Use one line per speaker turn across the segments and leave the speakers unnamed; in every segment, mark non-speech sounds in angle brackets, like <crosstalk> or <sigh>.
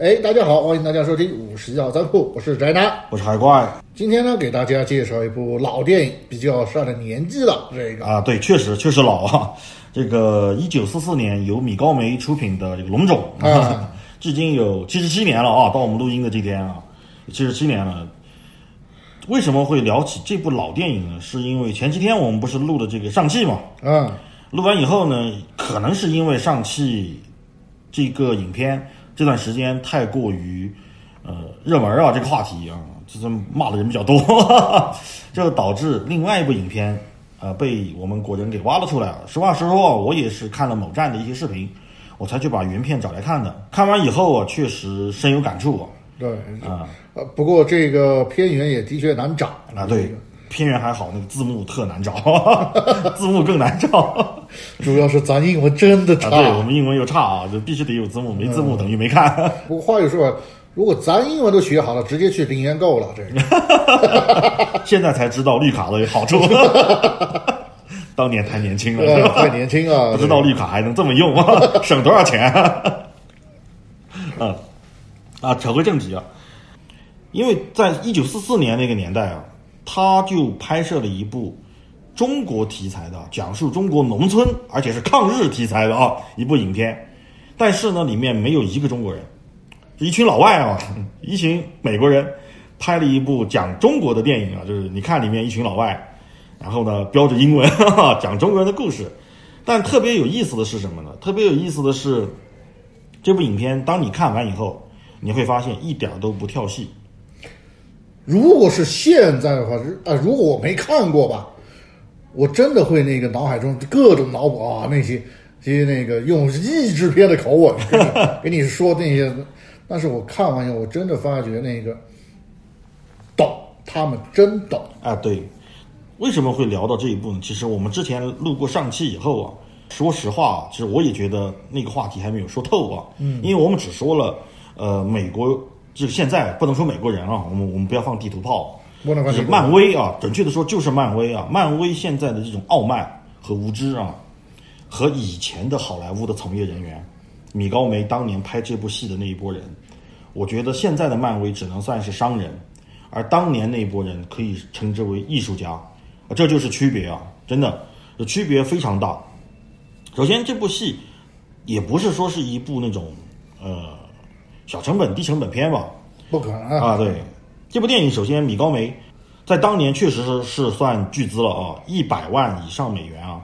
哎，大家好，欢迎大家收听五十号仓库，我是宅男。
我是海怪
今天呢，给大家介绍一部老电影，比较上了年纪了。这个
啊，对，确实确实老啊。<laughs> 这个一九四四年由米高梅出品的这个《龙种》
啊，<laughs>
至今有七十七年了啊，到我们录音的这天啊，七十七年了。为什么会聊起这部老电影呢？是因为前几天我们不是录的这个上汽嘛？
啊，
录完以后呢，可能是因为上汽这个影片这段时间太过于呃热门啊，这个话题啊，就是骂的人比较多，这导致另外一部影片呃被我们国人给挖了出来了。实话实说，我也是看了某站的一些视频，我才去把原片找来看的。看完以后啊，确实深有感触啊。
对
啊
呃，不过这个片源也的确难找
啊，对，片源还好，那个字幕特难找，<laughs> 字幕更难找。
主要是咱英文真的差。
啊，对我们英文又差啊，就必须得有字幕，没字幕等于没看。<laughs>
不过话又说，如果咱英文都学好了，直接去零元购了。这个 <laughs>
现在才知道绿卡的好处，<laughs> 当年太年轻了，
呃太年轻啊，
不知道绿卡还能这么用啊，省多少钱？嗯啊，扯回正题啊，因为在一九四四年那个年代啊，他就拍摄了一部中国题材的，讲述中国农村，而且是抗日题材的啊一部影片，但是呢，里面没有一个中国人，一群老外啊，<laughs> 一群美国人拍了一部讲中国的电影啊，就是你看里面一群老外。然后呢，标着英文哈哈 <laughs> 讲中国人的故事，但特别有意思的是什么呢？特别有意思的是，这部影片当你看完以后，你会发现一点都不跳戏。
如果是现在的话，啊，如果我没看过吧，我真的会那个脑海中各种脑补啊，那些这些那个用译制片的口吻给你说那些，但是我看完以后，我真的发觉那个懂，他们真懂。
啊，对，为什么会聊到这一步呢？其实我们之前录过上期以后啊，说实话，其实我也觉得那个话题还没有说透啊。嗯，因为我们只说了，呃，美国就是现在不能说美国人啊，我们我们不要放地图炮，就是漫威啊，准确的说就是漫威啊，漫威现在的这种傲慢和无知啊，和以前的好莱坞的从业人员，米高梅当年拍这部戏的那一波人，我觉得现在的漫威只能算是商人，而当年那一波人可以称之为艺术家，啊这就是区别啊，真的，这区别非常大。首先，这部戏也不是说是一部那种呃小成本、低成本片吧，
不可能啊！
啊，对，这部电影首先米高梅在当年确实是是算巨资了啊，一百万以上美元啊，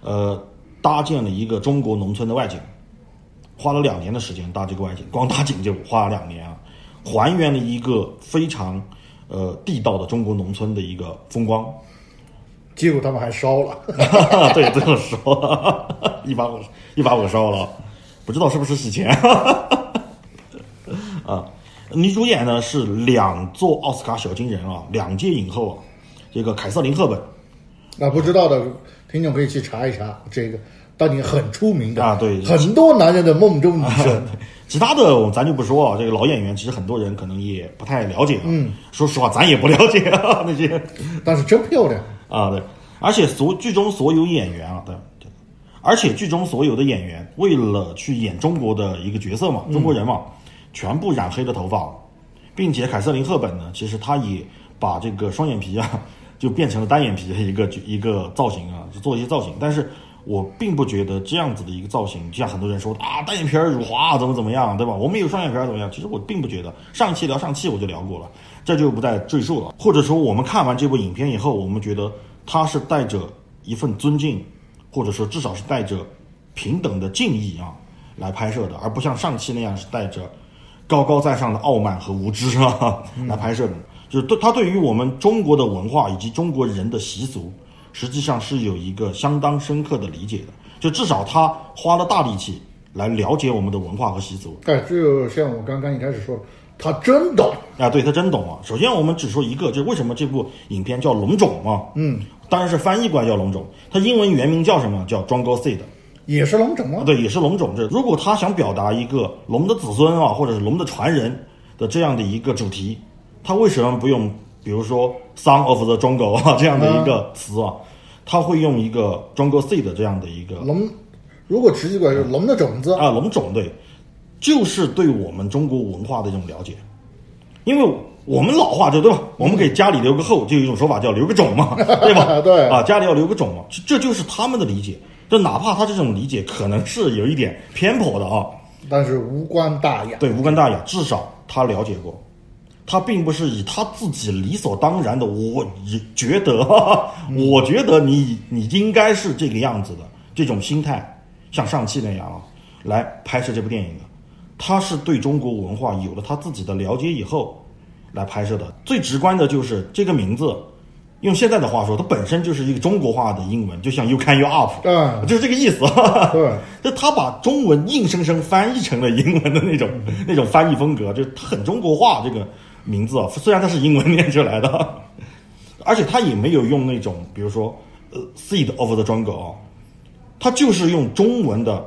呃，搭建了一个中国农村的外景，花了两年的时间搭这个外景，光搭景就花了两年啊，还原了一个非常呃地道的中国农村的一个风光。
结果他们还烧了，<laughs>
对，最后烧了，一把火一把火烧了，不知道是不是洗钱啊？<laughs> 女主演呢是两座奥斯卡小金人啊，两届影后啊，这个凯瑟琳·赫本
啊，不知道的听众可以去查一查，这个当年很出名的
啊对
很多男人的梦中女神。<laughs>
其他的咱就不说啊，这个老演员其实很多人可能也不太了解啊。嗯，说实话，咱也不了解啊那些 <laughs>
但是真漂亮，
啊，对，而且所剧中所有演员啊，对，对而且剧中所有的演员为了去演中国的一个角色嘛，中国人嘛，全部染黑的头发，并且凯瑟琳·赫本呢，其实她也把这个双眼皮啊，<laughs> 就变成了单眼皮的一个一个造型啊，就做一些造型，但是。我并不觉得这样子的一个造型，就像很多人说啊，单眼皮儿辱华怎么怎么样，对吧？我们有双眼皮儿怎么样？其实我并不觉得。上期聊上期我就聊过了，这就不再赘述了。或者说，我们看完这部影片以后，我们觉得他是带着一份尊敬，或者说至少是带着平等的敬意啊来拍摄的，而不像上期那样是带着高高在上的傲慢和无知啊来拍摄的。就是对他对于我们中国的文化以及中国人的习俗。实际上是有一个相当深刻的理解的，就至少他花了大力气来了解我们的文化和习俗。
哎，就像我刚刚一开始说的，他真懂。
啊，对他真懂啊！首先我们只说一个，就是为什么这部影片叫《龙种》嘛？
嗯，
当然是翻译过来叫《龙种》，它英文原名叫什么？叫 Jungle Seed。
也是龙种吗？
对，也是龙种。这如果他想表达一个龙的子孙啊，或者是龙的传人的这样的一个主题，他为什么不用比如说 “son of the jungle” 啊这样的一个词啊？他会用一个 jungle seed 这样的一个
龙，如果直译过来是龙的种子。
啊龙种对，就是对我们中国文化的一种了解，因为我们老话就对吧？我们给家里留个后，就有一种说法叫留个种嘛，<laughs> 对吧？
对
啊，家里要留个种嘛，这这就是他们的理解。就哪怕他这种理解可能是有一点偏颇的啊，
但是无关大雅。
对，无关大雅，至少他了解过，他并不是以他自己理所当然的，我觉得，哈哈我觉得你你应该是这个样子的这种心态，像上汽那样啊，来拍摄这部电影的，他是对中国文化有了他自己的了解以后来拍摄的。最直观的就是这个名字，用现在的话说，它本身就是一个中国化的英文，就像 You Can You Up，
嗯。
就是这个意思。<laughs>
对，<laughs>
就他把中文硬生生翻译成了英文的那种那种翻译风格，就他很中国化。这个名字啊，虽然它是英文念出来的，<laughs> 而且他也没有用那种比如说呃 “seed of the jungle” 啊，他就是用中文的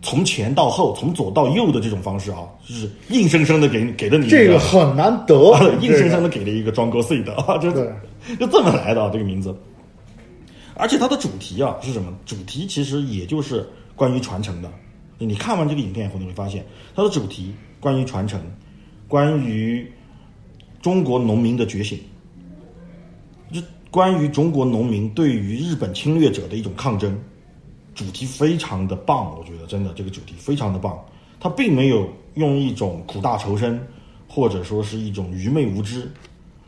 从前到后、从左到右的这种方式啊，就是硬生生的给给了你
这个很难得。
啊，硬生生
的
的给了一个 jungle seed 啊，就
对 <laughs>
就这么来的、这个名字。而且它的主题啊是什么？主题其实也就是关于传承的。你看完这个影片以后，你会发现它的主题关于传承，关于中国农民的觉醒，就关于中国农民对于日本侵略者的一种抗争，主题非常的棒，我觉得真的这个主题非常的棒。它并没有用一种苦大仇深，或者说是一种愚昧无知，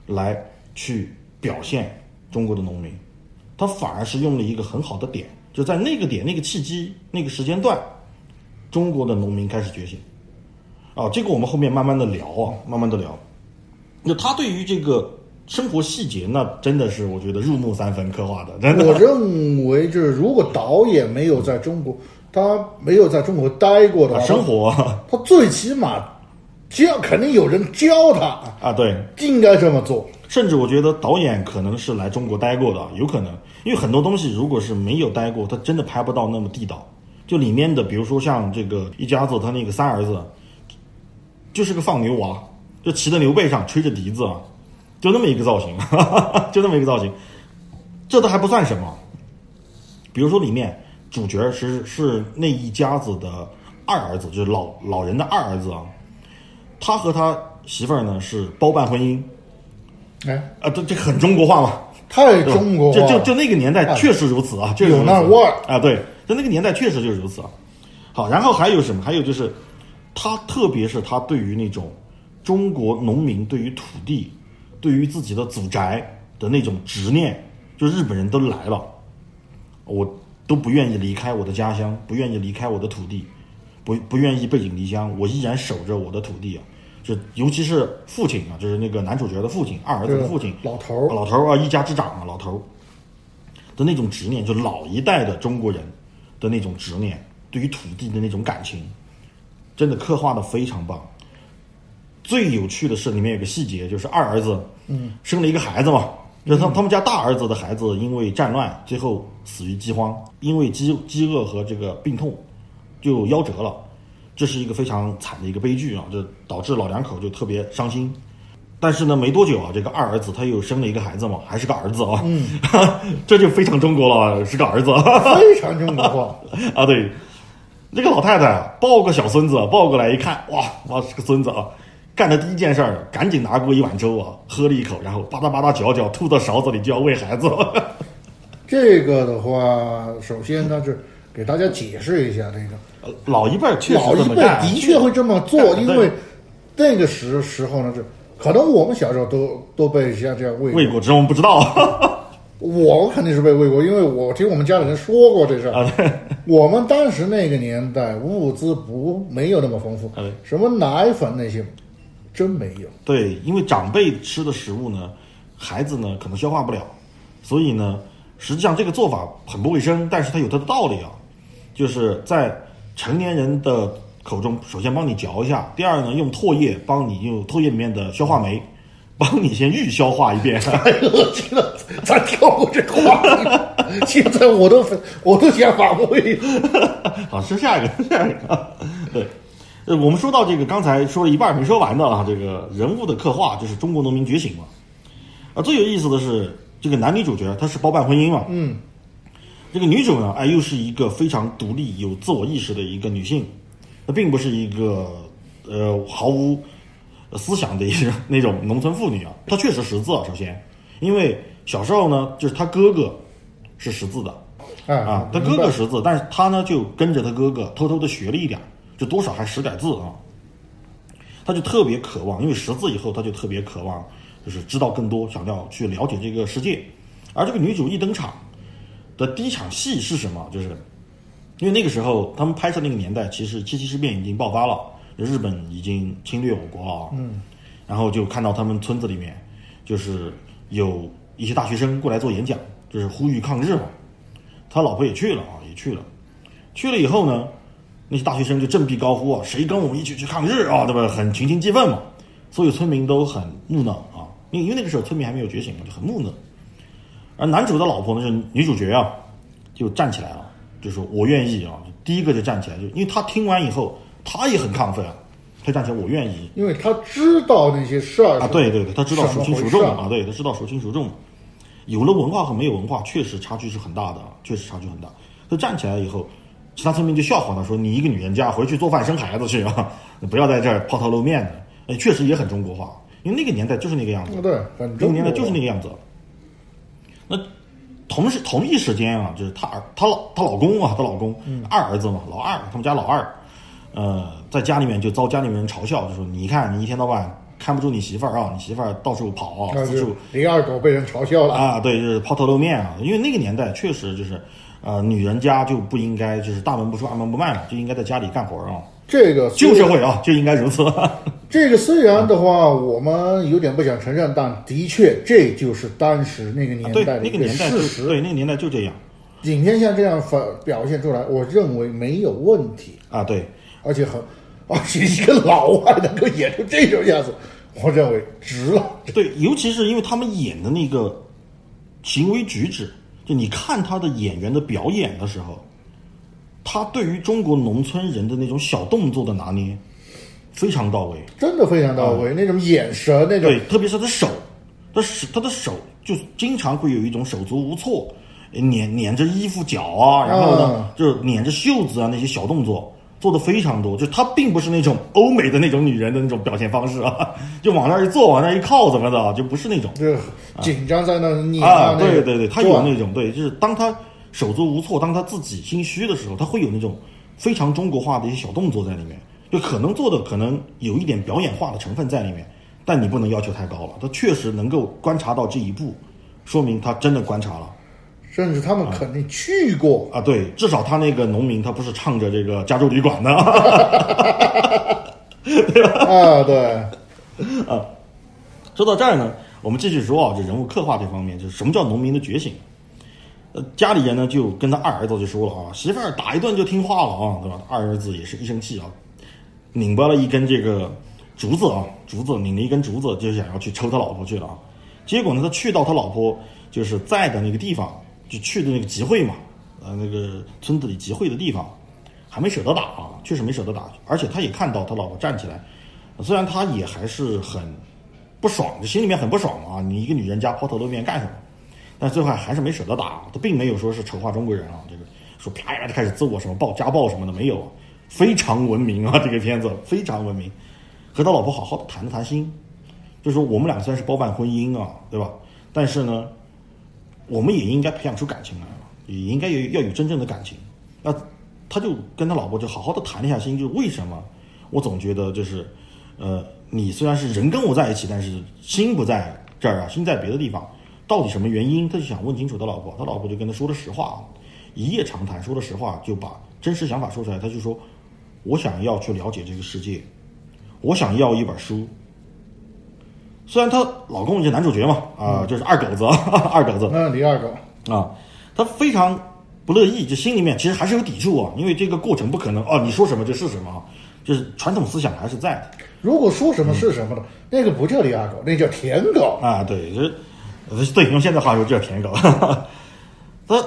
来去表现中国的农民，他反而是用了一个很好的点，就在那个点、那个契机、那个时间段，中国的农民开始觉醒。啊，这个我们后面慢慢的聊啊，慢慢的聊。那他对于这个生活细节，那真的是我觉得入木三分刻画的，真的。
我认为，就是如果导演没有在中国，他没有在中国待过的
生活
他最起码教肯定有人教他，
啊，对，
应该这么做。
甚至我觉得导演可能是来中国待过的，有可能，因为很多东西如果是没有待过，他真的拍不到那么地道。就里面的，比如说像这个一家子，他那个三儿子，就是个放牛娃，就骑在牛背上吹着笛子啊，就那么一个造型，<laughs> 就那么一个造型，这都还不算什么。比如说里面主角是是那一家子的二儿子，就是老老人的二儿子啊，他和他媳妇儿呢是包办婚姻。
哎，
啊，这这很中国化嘛，
太中国化，
就就就那个年代确实如此啊，确实
有那味儿。
啊，对，在那个年代确实就是如此啊。好，然后还有什么？还有就是，他特别是他对于那种中国农民对于土地、对于自己的祖宅的那种执念，就日本人都来了，我都不愿意离开我的家乡，不愿意离开我的土地，不不愿意背井离乡，我依然守着我的土地啊。就尤其是父亲啊，就是那个男主角的父亲，二儿子的父亲，
老头儿
老头儿啊，一家之长啊，老头儿的那种执念，就老一代的中国人的那种执念，对于土地的那种感情，真的刻画的非常棒。最有趣的是里面有个细节，就是二儿子，嗯，生了一个孩子嘛，就他他们家大儿子的孩子因为战乱，最后死于饥荒，因为饥饥饿和这个病痛，就夭折了。这是一个非常惨的一个悲剧啊，这导致老两口就特别伤心。但是呢，没多久啊，这个二儿子他又生了一个孩子嘛，还是个儿子啊，嗯，<laughs> 这就非常中国了，是个儿子
非常中国化。<laughs>
啊。对，这个老太太啊抱个小孙子，抱过来一看，哇哇是个孙子啊，干的第一件事儿，赶紧拿过一碗粥啊，喝了一口，然后吧嗒吧嗒嚼嚼，吐到勺子里就要喂孩子。
这个的话，首先呢是给大家解释一下这个。
老一辈儿确实
老一辈的确会这么做，因为那个时时候呢，是可能我们小时候都都被像这样喂
喂过，只是我们不知道。<laughs>
我肯定是被喂过，因为我听我们家里人说过这事儿。我们当时那个年代物资不没有那么丰富
啊，
什么奶粉那些真没有。
对，因为长辈吃的食物呢，孩子呢可能消化不了，所以呢，实际上这个做法很不卫生，但是它有它的道理啊，就是在成年人的口中，首先帮你嚼一下，第二呢，用唾液帮你用唾液里面的消化酶，帮你先预消化一遍。
太恶心了，咱跳过这个话题。现在我都我都想反胃。<laughs>
好，说下一个，<laughs> 下一个。对，呃，我们说到这个，刚才说了一半没说完的啊，这个人物的刻画就是中国农民觉醒嘛。啊，最有意思的是这个男女主角他是包办婚姻嘛，
嗯，
这个女主呢，哎，又是一个非常独立、有自我意识的一个女性，她并不是一个呃毫无思想的一个那种农村妇女啊。她确实识字啊，首先，因为小时候呢，就是她哥哥是识字的
哎
啊，她哥哥识字，但是她呢就跟着她哥哥偷偷的学了一点，就多少还识点字啊。她就特别渴望，因为识字以后，她就特别渴望，就是知道更多，想要去了解这个世界。而这个女主一登场的第一场戏是什么？就是因为那个时候他们拍摄那个年代，其实七七事变已经爆发了，日本已经侵略我国了啊。嗯。然后就看到他们村子里面，就是有一些大学生过来做演讲，就是呼吁抗日嘛。他老婆也去了啊，也去了。去了以后呢，那些大学生就振臂高呼啊，谁跟我们一起去抗日啊？对吧？很群情激愤嘛。所有村民都很木讷啊，因为因为那个时候村民还没有觉醒嘛，就很木讷。而男主的老婆呢，是女主角啊，就站起来了，就说我愿意啊，第一个就站起来，就因为他听完以后，他也很亢奋啊，他站起来我愿意
因为他知道那些事儿
啊，对对对，他知道孰轻孰重啊，对，他知道孰轻孰重。有了文化和没有文化，确实差距是很大的，确实差距很大。他站起来以后，其他村民就笑话他说：“你一个女人家回去做饭生孩子去啊，<laughs> 不要在这儿抛头露面的。”哎，确实也很中国化，因为那个年代就是那个样子。
对，很
那个年代就是那
个
个样子。那同时同一时间啊，就是她儿她老她老公啊，她老公、二儿子嘛，老二，他们家老二，呃，在家里面就遭家里面人嘲笑，就说你看你一天到晚看不住你媳妇儿啊，你媳妇儿到处跑啊，
那就
四处
零二狗被人嘲笑了。
啊，对，就是抛头露面啊，因为那个年代确实就是，呃，女人家就不应该就是大门不出二门不迈了，就应该在家里干活啊，
这个
旧社会啊就应该如此。
这个虽然的话，我们有点不想承认，但的确这就是当时那个年，代的一个
那个年代就
事实。
对那个年代就这样
影片像这样反表现出来，我认为没有问题，
啊，对。
而且很，而且一个老外能够演出这种样子，我认为值了。
对，尤其是因为他们演的那个行为举止，就你看他的演员的表演的时候，他对于中国农村人的那种小动作的拿捏非常到位。
真的非常到位，那种眼神，那种
对，特别是他的手，他手他的手就经常会有一种手足无措，捻捻着衣服角啊，然后呢
嗯，
就捻着袖子啊那些小动作。做的非常多，就她并不是那种欧美的那种女人的那种表现方式啊，就往那儿一坐，往那儿一靠怎么的啊，就不是那种。
就紧张在那拧
啊，
那个
对对对，她有那种对，就是当她手足无措，当她自己心虚的时候，她会有那种非常中国化的一些小动作在里面，就可能做的可能有一点表演化的成分在里面，但你不能要求太高了，她确实能够观察到这一步，说明她真的观察了
甚至他们肯定去过。
啊，对，至少他那个农民他不是唱着这个加州旅馆的，对 <laughs> 吧
啊，对，<laughs> 啊
说到这儿呢，我们继续说啊，这人物刻画这方面，就是什么叫农民的觉醒。呃，家里人呢就跟他二儿子就说了啊，媳妇儿打一顿就听话了啊，对吧？二儿子也是一生气啊，拧巴了一根这个竹子啊，竹子拧了一根竹子，就想要去抽他老婆去了啊。结果呢，他去到他老婆就是在的那个地方，就去的那个集会嘛，呃，那个村子里集会的地方，还没舍得打啊，确实没舍得打，而且他也看到他老婆站起来，虽然他也还是很不爽，就心里面很不爽啊！你一个女人家抛头露面干什么？但最后还是没舍得打，他并没有说是丑化中国人啊，这个说啪呀就开始自我什么暴家暴什么的没有，非常文明啊，这个片子非常文明，和他老婆好好的谈了谈心，就说我们俩虽然是包办婚姻啊，对吧？但是呢，我们也应该培养出感情来了，也应该有要有真正的感情。那他就跟他老婆就好好的谈了一下心，就为什么我总觉得就是，呃，你虽然是人跟我在一起，但是心不在这儿啊，心在别的地方，到底什么原因？他就想问清楚他老婆，他老婆就跟他说了实话啊，一夜长谈，说了实话，就把真实想法说出来。他就说，我想要去了解这个世界，我想要一本书。虽然她老公是男主角嘛，啊、就是二狗子，<laughs> 二狗子，
那李二狗，
啊，她非常不乐意，就心里面其实还是有抵触啊，因为这个过程不可能哦，你说什么就是什么啊，就是传统思想还是在的。
如果说什么是什么的，那个不叫李二狗，那叫舔狗。
啊，对，就对，用现在话说就叫舔狗。<laughs> 他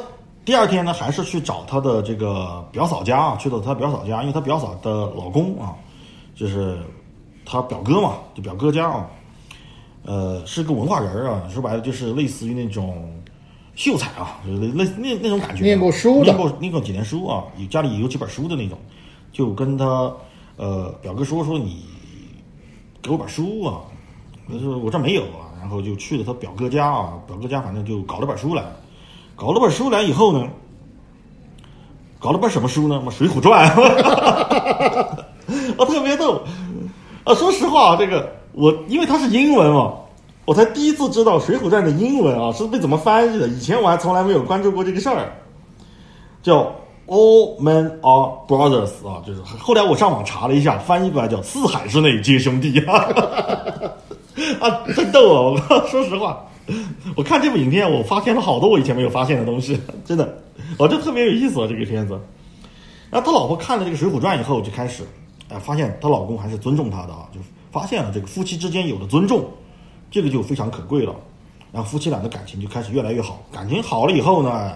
第二天呢，还是去找她的这个表嫂家啊，去到她表嫂家，因为她表嫂的老公啊，就是她表哥嘛，就表哥家啊，呃，是个文化人儿啊，说白了就是类似于那种秀才啊，就是类类那那种感觉啊。
念过书的
念过念过几年书啊，有家里有几本书的那种，就跟他呃，表哥说说你给我本书啊，他说我这没有啊，然后就去了他表哥家啊，表哥家反正就搞了本书来，搞了本书来以后呢，搞了本什么书呢？嘛，《水浒传》，<laughs> 啊，特别逗。啊，说实话，这个我因为它是英文嘛，我才第一次知道《水浒传》的英文啊是被怎么翻译的。以前我还从来没有关注过这个事儿，叫 All Men Are Brothers 啊，就是后来我上网查了一下，翻译过来叫“四海之内皆兄弟”啊，<laughs> 啊，真逗啊！我 <laughs> 说实话，我看这部影片，我发现了好多我以前没有发现的东西，<laughs> 真的，我就特别有意思啊，这个片子。然后他老婆看了这个《水浒传》以后，就开始。哎，发现她老公还是尊重她的啊，就发现了这个夫妻之间有了尊重，这个就非常可贵了。然后夫妻俩的感情就开始越来越好，感情好了以后呢，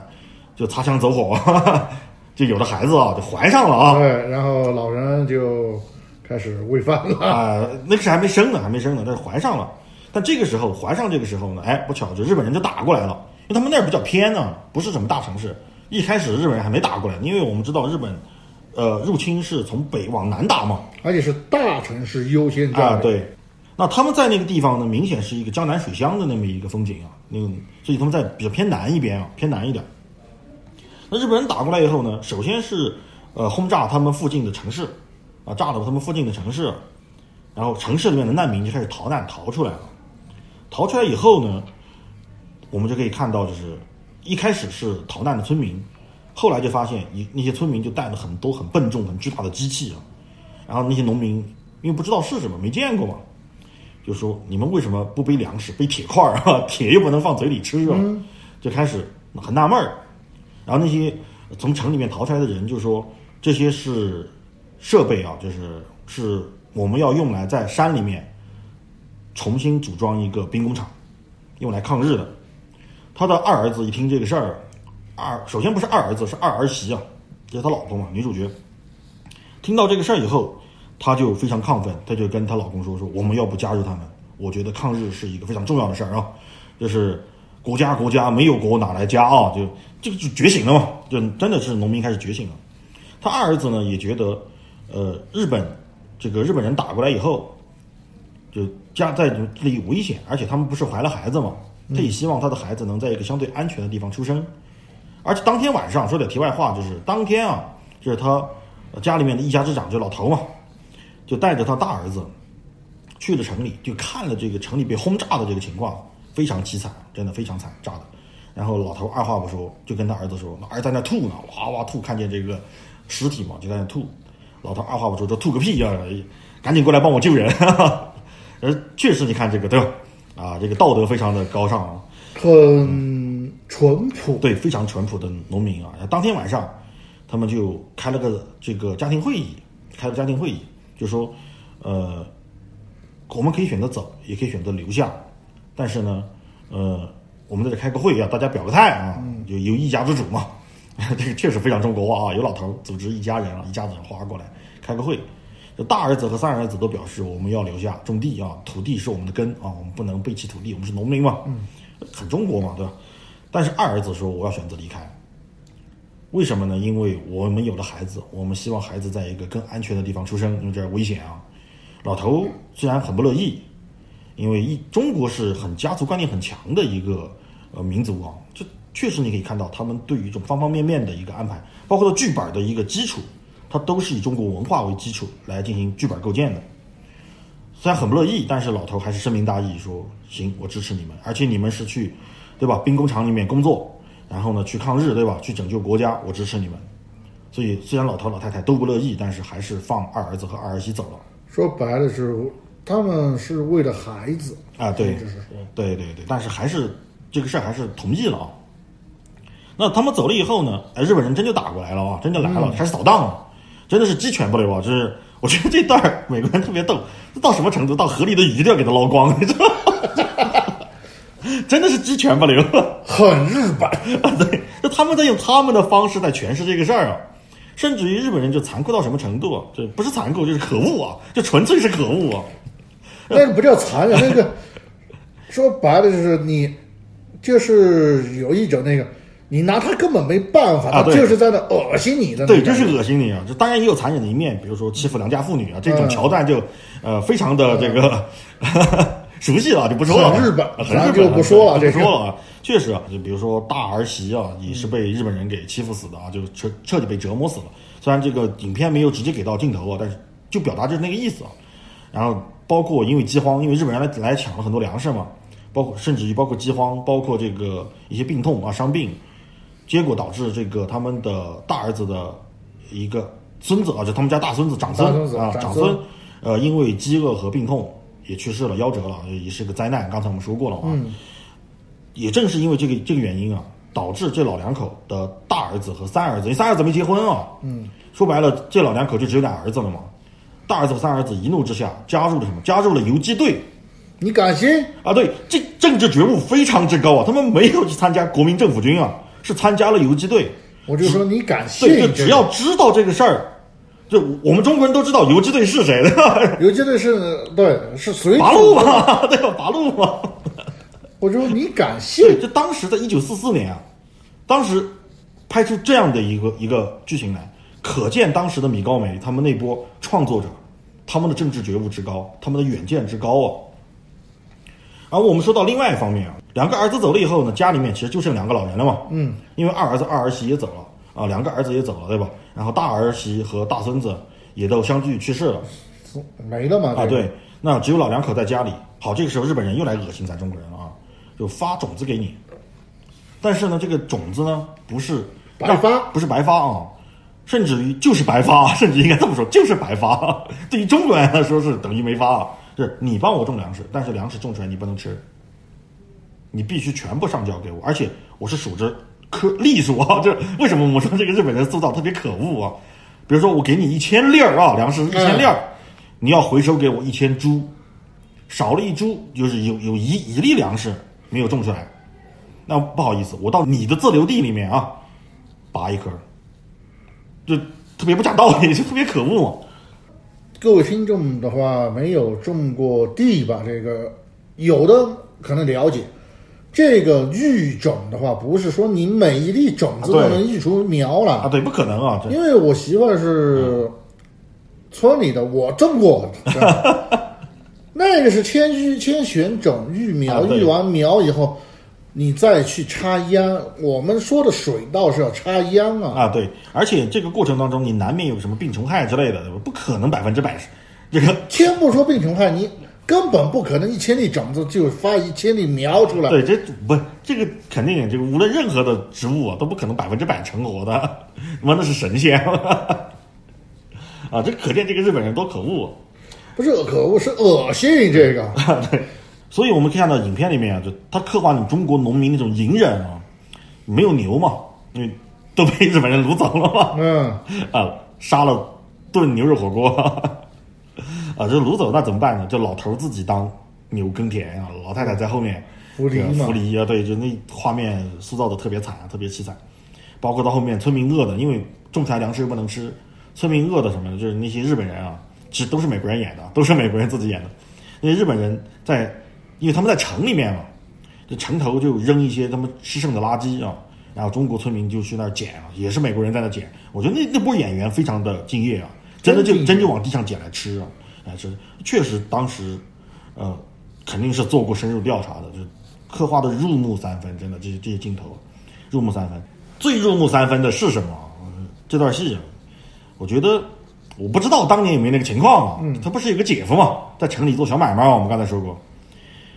就擦枪走火，<laughs> 就有了孩子啊，就怀上了啊。
对，然后老人就开始喂饭了
啊，那个是还没生呢，还没生呢，但是怀上了。但这个时候怀上这个时候呢，哎，不巧，就日本人就打过来了，因为他们那儿比较偏呢，不是什么大城市。一开始日本人还没打过来，因为我们知道日本。呃，入侵是从北往南打嘛，
而且是大城市优先
啊。对，那他们在那个地方呢，明显是一个江南水乡的那么一个风景啊。那个，所以他们在比较偏南一边啊，偏南一点。那日本人打过来以后呢，首先是呃轰炸他们附近的城市，啊，炸了他们附近的城市，然后城市里面的难民就开始逃难逃出来了。逃出来以后呢，我们就可以看到，就是一开始是逃难的村民。后来就发现，一那些村民就带了很多很笨重、很巨大的机器啊，然后那些农民因为不知道是什么，没见过嘛，就说你们为什么不背粮食，背铁块儿？<laughs> 铁又不能放嘴里吃啊，就开始很纳闷儿。然后那些从城里面逃出来的人就说，这些是设备啊，就是是我们要用来在山里面重新组装一个兵工厂，用来抗日的。他的二儿子一听这个事儿。二首先不是二儿子，是二儿媳啊，就是他老婆嘛，女主角。听到这个事儿以后，她就非常亢奋，她就跟她老公说：“说我们要不加入他们？我觉得抗日是一个非常重要的事儿啊，就是国家国家没有国哪来家啊？就这个就觉醒了嘛，就真的是农民开始觉醒了。他二儿子呢也觉得，呃，日本这个日本人打过来以后，就家在这里危险，而且他们不是怀了孩子嘛，他也希望他的孩子能在一个相对安全的地方出生。”而且当天晚上说点题外话，就是当天啊，就是他家里面的一家之长，就老头嘛，就带着他大儿子去了城里，就看了这个城里被轰炸的这个情况，非常凄惨，真的非常惨，炸的。然后老头二话不说，就跟他儿子说：“儿子在那吐呢，哇哇吐，看见这个尸体嘛，就在那吐。”老头二话不说，说：“吐个屁呀，赶紧过来帮我救人。” <laughs> 呃，确实，你看这个对吧？啊，这个道德非常的高尚啊，
很。淳朴。
对，非常淳朴的农民啊。当天晚上，他们就开了个这个家庭会议，开了家庭会议，就说，呃，我们可以选择走，也可以选择留下，但是呢，呃，我们在这开个会啊，大家表个态啊，就有一家之主嘛，<laughs> 这个确实非常中国啊，有老头组织一家人啊，一家子人哗过来开个会，就大儿子和三儿子都表示我们要留下种地啊，土地是我们的根啊，我们不能背弃土地，我们是农民嘛，很中国嘛，对吧？但是二儿子说：“我要选择离开，为什么呢？因为我们有了孩子，我们希望孩子在一个更安全的地方出生，因为这儿危险啊。”老头虽然很不乐意，因为一中国是很家族观念很强的一个呃民族啊，这确实你可以看到他们对于一种方方面面的一个安排，包括剧本的一个基础，它都是以中国文化为基础来进行剧本构建的。虽然很不乐意，但是老头还是深明大义，说：“行，我支持你们，而且你们是去。”对吧？兵工厂里面工作，然后呢去抗日，对吧？去拯救国家，我支持你们。所以虽然老头老太太都不乐意，但是还是放二儿子和二儿媳走了。
说白了是，他们是为了孩子
啊，对，对对对。但是还是这个事儿还是同意了啊。那他们走了以后呢？哎，日本人真就打过来了啊，真就来了，开始扫荡了，真的是鸡犬不留啊！就是我觉得这段美国人特别逗，到什么程度？到河里的鱼都要给他捞光，你知道。真的是鸡犬不留，<laughs>
很日本
啊！<laughs> 对，就他们在用他们的方式在诠释这个事儿啊，甚至于日本人就残酷到什么程度啊？就不是残酷，就是可恶啊！就纯粹是可恶啊！
那个不叫残忍，那个 <laughs> 说白了就是你，就是有一种那个，你拿他根本没办法，他就是在那恶心你的
对，就是恶心你啊！这当然也有残忍的一面，比如说欺负良家妇女啊，这种
嗯
桥段就呃非常的这个熟悉了，就不说了。
很日本
很日本
不说了这个
不说了啊。确实啊，就比如说大儿媳啊，也是被日本人给欺负死的啊，就彻彻底被折磨死了。虽然这个影片没有直接给到镜头啊，但是就表达就是那个意思啊。然后包括因为饥荒，因为日本人来来抢了很多粮食嘛，包括甚至于包括饥荒，包括这个一些病痛啊伤病，结果导致这个他们的大儿子的一个孙子啊，就他们家大孙子长孙啊
长孙
长孙，呃，因为饥饿和病痛也去世了，夭折了，也是个灾难。刚才我们说过了啊，
嗯
也正是因为这个这个原因啊，导致这老两口的大儿子和三儿子，因为三儿子没结婚啊，嗯，说白了，这老两口就只有俩儿子了嘛。大儿子和三儿子一怒之下加入了什么？加入了游击队
你敢信？
啊！对，这政治觉悟非常之高啊！他们没有去参加国民政府军啊，是参加了游击队。
我就说你敢信
对，就？只要知道这个事儿，就我们中国人都知道游击队是谁的，<laughs>
游击队是对是随
八路嘛，对吧？八路嘛。<laughs> <laughs>
我就说你敢信？
对，这当时在一九四四年啊，当时拍出这样的一个一个剧情来，可见当时的米高梅他们那波创作者，他们的政治觉悟之高，他们的远见之高啊。而我们说到另外一方面啊，两个儿子走了以后呢，家里面其实就剩两个老人了嘛。
嗯，
因为二儿子、二儿媳也走了啊，两个儿子也走了，对吧？然后大儿媳和大孙子也都相继去世了
没了嘛？
啊。对，那只有老两口在家里。好，这个时候日本人又来恶心咱中国人了啊，就发种子给你。但是呢，这个种子呢不是
白发
不是白发啊，甚至于就是白发，甚至应该这么说，就是白发。<laughs> 对于中国人来说是等于没发啊，是你帮我种粮食，但是粮食种出来你不能吃，你必须全部上交给我，而且我是数着颗粒数啊。这 <laughs> 为什么我说这个日本人塑造特别可恶啊？比如说我给你一千粒儿啊，粮食一千粒儿，你要回收给我一千株，少了一株就是有有一一粒粮食没有种出来，那不好意思，我到你的自留地里面啊，拔一颗，就特别不讲道理，<laughs> 就特别可恶。
各位听众的话，没有种过地吧？这个有的可能了解。这个育种的话，不是说你每一粒种子都能育出苗来
啊，对，不可能啊，
因为我媳妇儿是村里的，我种过，<laughs> 那个是先育先选种育苗，育完苗以后，你再去插秧。我们说的水稻是要插秧啊，
啊，对，而且这个过程当中，你难免有什么病虫害之类的？不可能百分之百是这个。<laughs>
先不说病虫害，你根本不可能一千粒种子就发一千粒苗出来。
对，这不这个肯定，这个无论任何的植物啊，都不可能百分之百成活的，他妈那是神仙 <laughs> 啊！这可见这个日本人多可恶、啊
不是可恶，是恶心这个。<laughs>
对，所以我们可以看到影片里面啊，就他刻画了中国农民那种隐忍啊，没有牛嘛，因为都被日本人掳走了嘛，
嗯，<laughs>
啊，杀了炖牛肉火锅，啊，这掳走那怎么办呢？就老头儿自己当牛耕田啊，老太太在后面
扶犁嘛
扶犁啊，对，就那画面塑造的特别惨，特别凄惨，包括到后面村民饿的，因为种出来粮食又不能吃，村民饿的什么呢？就是那些日本人啊，其实都是美国人演的，都是美国人自己演的，那些日本人在，因为他们在城里面嘛，这城头就扔一些他们吃剩的垃圾啊，然后中国村民就去那儿捡啊，也是美国人在那捡。我觉得那那波演员非常的敬业啊，真的就
真
就往地上捡来吃啊，哎，是确实当时，呃，肯定是做过深入调查的，就刻画的入木三分，真的这些这些镜头，入木三分。最入木三分的是什么？嗯这段戏，我觉得我不知道当年有没有那个情况啊。他不是有个姐夫嘛，在城里做小买卖嘛，我们刚才说过。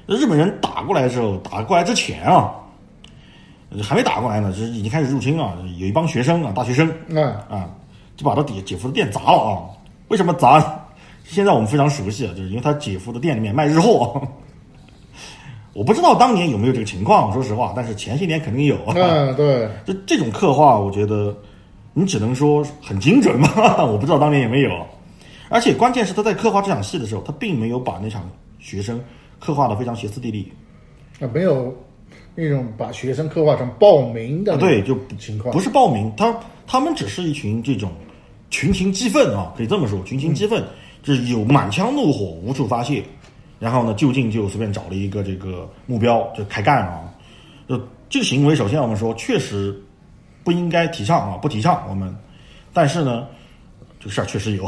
那日本人打过来的时候，打过来之前啊，还没打过来呢，就是已经开始入侵啊。有一帮学生啊，大学生
嗯，
啊，就把他姐姐夫的店砸了啊。为什么砸？现在我们非常熟悉啊，就是因为他姐夫的店里面卖日货。<laughs> 我不知道当年有没有这个情况，说实话，但是前些年肯定有啊。
嗯，对，
就 <laughs> 这种刻画，我觉得你只能说很精准吧，<laughs> 我不知道当年有没有。而且关键是他在刻画这场戏的时候，他并没有把那场学生刻画的非常歇斯底里
啊，没有那种把学生刻画成暴民的
啊，对，就
种情况，
不是暴民，他他们只是一群这种群情激愤啊，可以这么说，群情激愤，就是有满腔怒火无处发泄，然后呢，就近就随便找了一个这个目标就开干了啊，就这个行为，首先我们说确实不应该提倡啊，不提倡我们。但是呢，这个事儿确实有，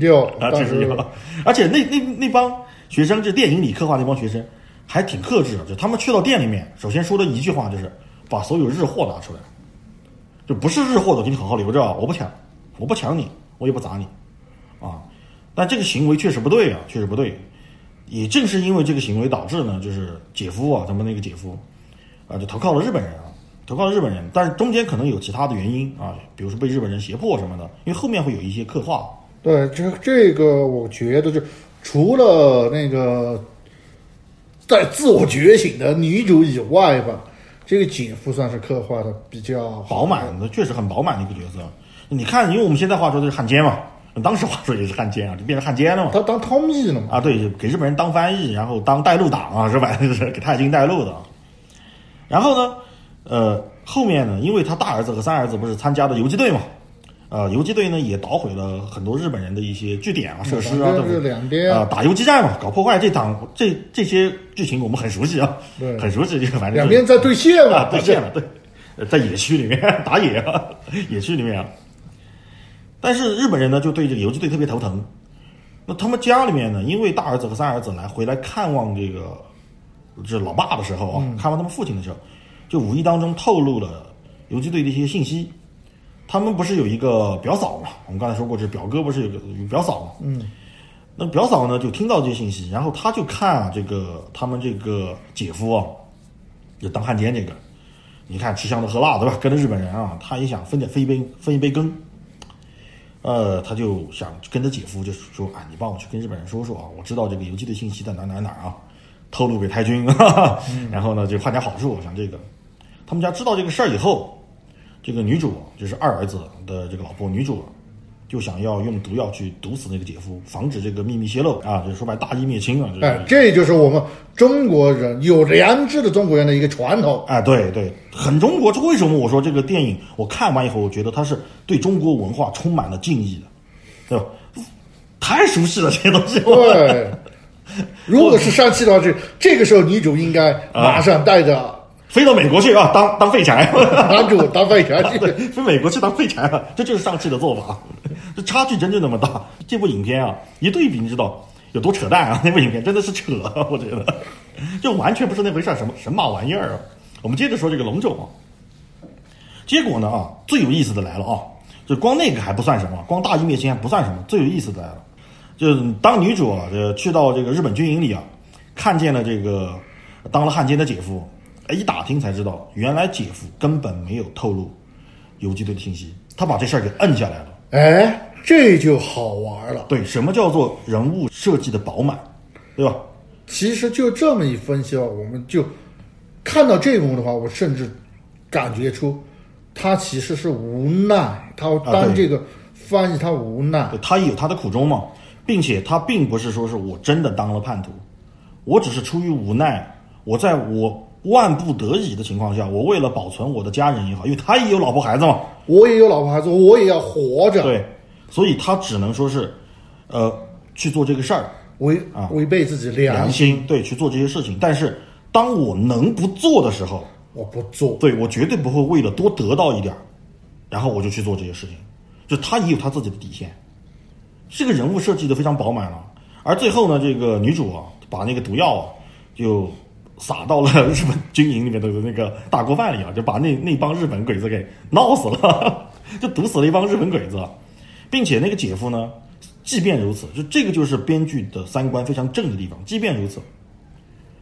有 <laughs>
啊，确实有。而且那那那帮学生，就电影里刻画那帮学生，还挺克制的。就他们去到店里面，首先说的一句话就是把所有日货拿出来，就不是日货的，给你好好留着，我不抢，我不抢你，我也不砸你，啊。但这个行为确实不对啊，确实不对。也正是因为这个行为导致呢，就是姐夫啊，他们那个姐夫啊，就投靠了日本人啊，投靠了日本人。但是中间可能有其他的原因啊，比如说被日本人胁迫什么的。因为后面会有一些刻画。
对，这这个我觉得就除了那个在自我觉醒的女主以外吧，这个姐夫算是刻画的比较
饱满的，确实很饱满的一个角色。你看，因为我们现在话说的是汉奸嘛。当时话说也是汉奸啊，<laughs> 就变成汉奸了嘛。
他当通译了嘛？
啊，对，给日本人当翻译，然后当带路党啊，是吧？就 <laughs> 是给太京带路的。然后呢，呃，后面呢，因为他大儿子和三儿子不是参加的游击队嘛，呃，游击队呢也捣毁了很多日本人的一些据点啊、设施啊，
这两边
啊打游击战嘛，搞破坏。这场这这些剧情我们很熟悉啊，
对，
很熟悉。就反正
两边在对线
嘛，对线了，对，在野区里面打野啊，<laughs> 野区里面啊。但是日本人呢，就对这个游击队特别头疼。那他们家里面呢，因为大儿子和三儿子来回来看望这个，这老爸的时候啊，看望他们父亲的时候，就无意当中透露了游击队的一些信息。他们不是有一个表嫂嘛？我们刚才说过，这表哥不是有个有表嫂嘛？
嗯。
那表嫂呢，就听到这些信息，然后他就看啊，这个他们这个姐夫啊，就当汉奸这个，你看吃香的喝辣对吧？跟着日本人啊，他也想分点分一杯分一杯羹。呃，他就想跟着姐夫，就是说啊，你帮我去跟日本人说说啊，我知道这个游击的信息在哪哪哪啊，透露给太君，哈 <laughs> 哈然后呢就换点好处。想这个，他们家知道这个事儿以后，这个女主就是二儿子的这个老婆，女主。就想要用毒药去毒死那个姐夫，防止这个秘密泄露啊！就是说白，大义灭亲啊！
哎，这就是我们中国人有良知的中国人的一个传统
啊！对对，很中国。这为什么我说这个电影我看完以后，我觉得它是对中国文化充满了敬意的，对吧？太熟悉了这些东西。
对，<laughs> 如果是上汽的话，这这个时候女主应该马上带着。
飞到美国去啊，当 <laughs> 当废柴，
男主当废柴去，
飞美国去当废柴了，这就是上汽的做法，这差距真就那么大。这部影片啊，一对比你知道有多扯淡啊？那部影片真的是扯，<laughs> 我觉得，就完全不是那回事儿，什么神马玩意儿啊？我们接着说这个龙种啊，结果呢啊，最有意思的来了啊，就光那个还不算什么，光大义灭亲还不算什么，最有意思的来了，就是当女主啊，这去到这个日本军营里啊，看见了这个当了汉奸的姐夫。哎，一打听才知道，原来姐夫根本没有透露游击队的信息，他把这事儿给摁下来了。
哎，这就好玩了。
对，什么叫做人物设计的饱满，对吧？
其实就这么一分析啊，我们就看到这一幕的话，我甚至感觉出他其实是无奈，他当这个翻译，他无奈，
他也有他的苦衷嘛，并且他并不是说是我真的当了叛徒，我只是出于无奈，我在我。万不得已的情况下，我为了保存我的家人也好，因为他也有老婆孩子嘛，
我也有老婆孩子，我也要活着。
对，所以他只能说是，呃，去做这个事儿，
违啊违背自己
良
心，
对，去做这些事情。但是当我能不做的时候，
我不做。
对我绝对不会为了多得到一点然后我就去做这些事情。就他也有他自己的底线，这个人物设计的非常饱满了。而最后呢，这个女主啊，把那个毒药啊，就。撒到了日本军营里面的那个大锅饭里啊，就把那那帮日本鬼子给闹死了，<laughs> 就毒死了一帮日本鬼子，并且那个姐夫呢，即便如此，就这个就是编剧的三观非常正的地方。即便如此，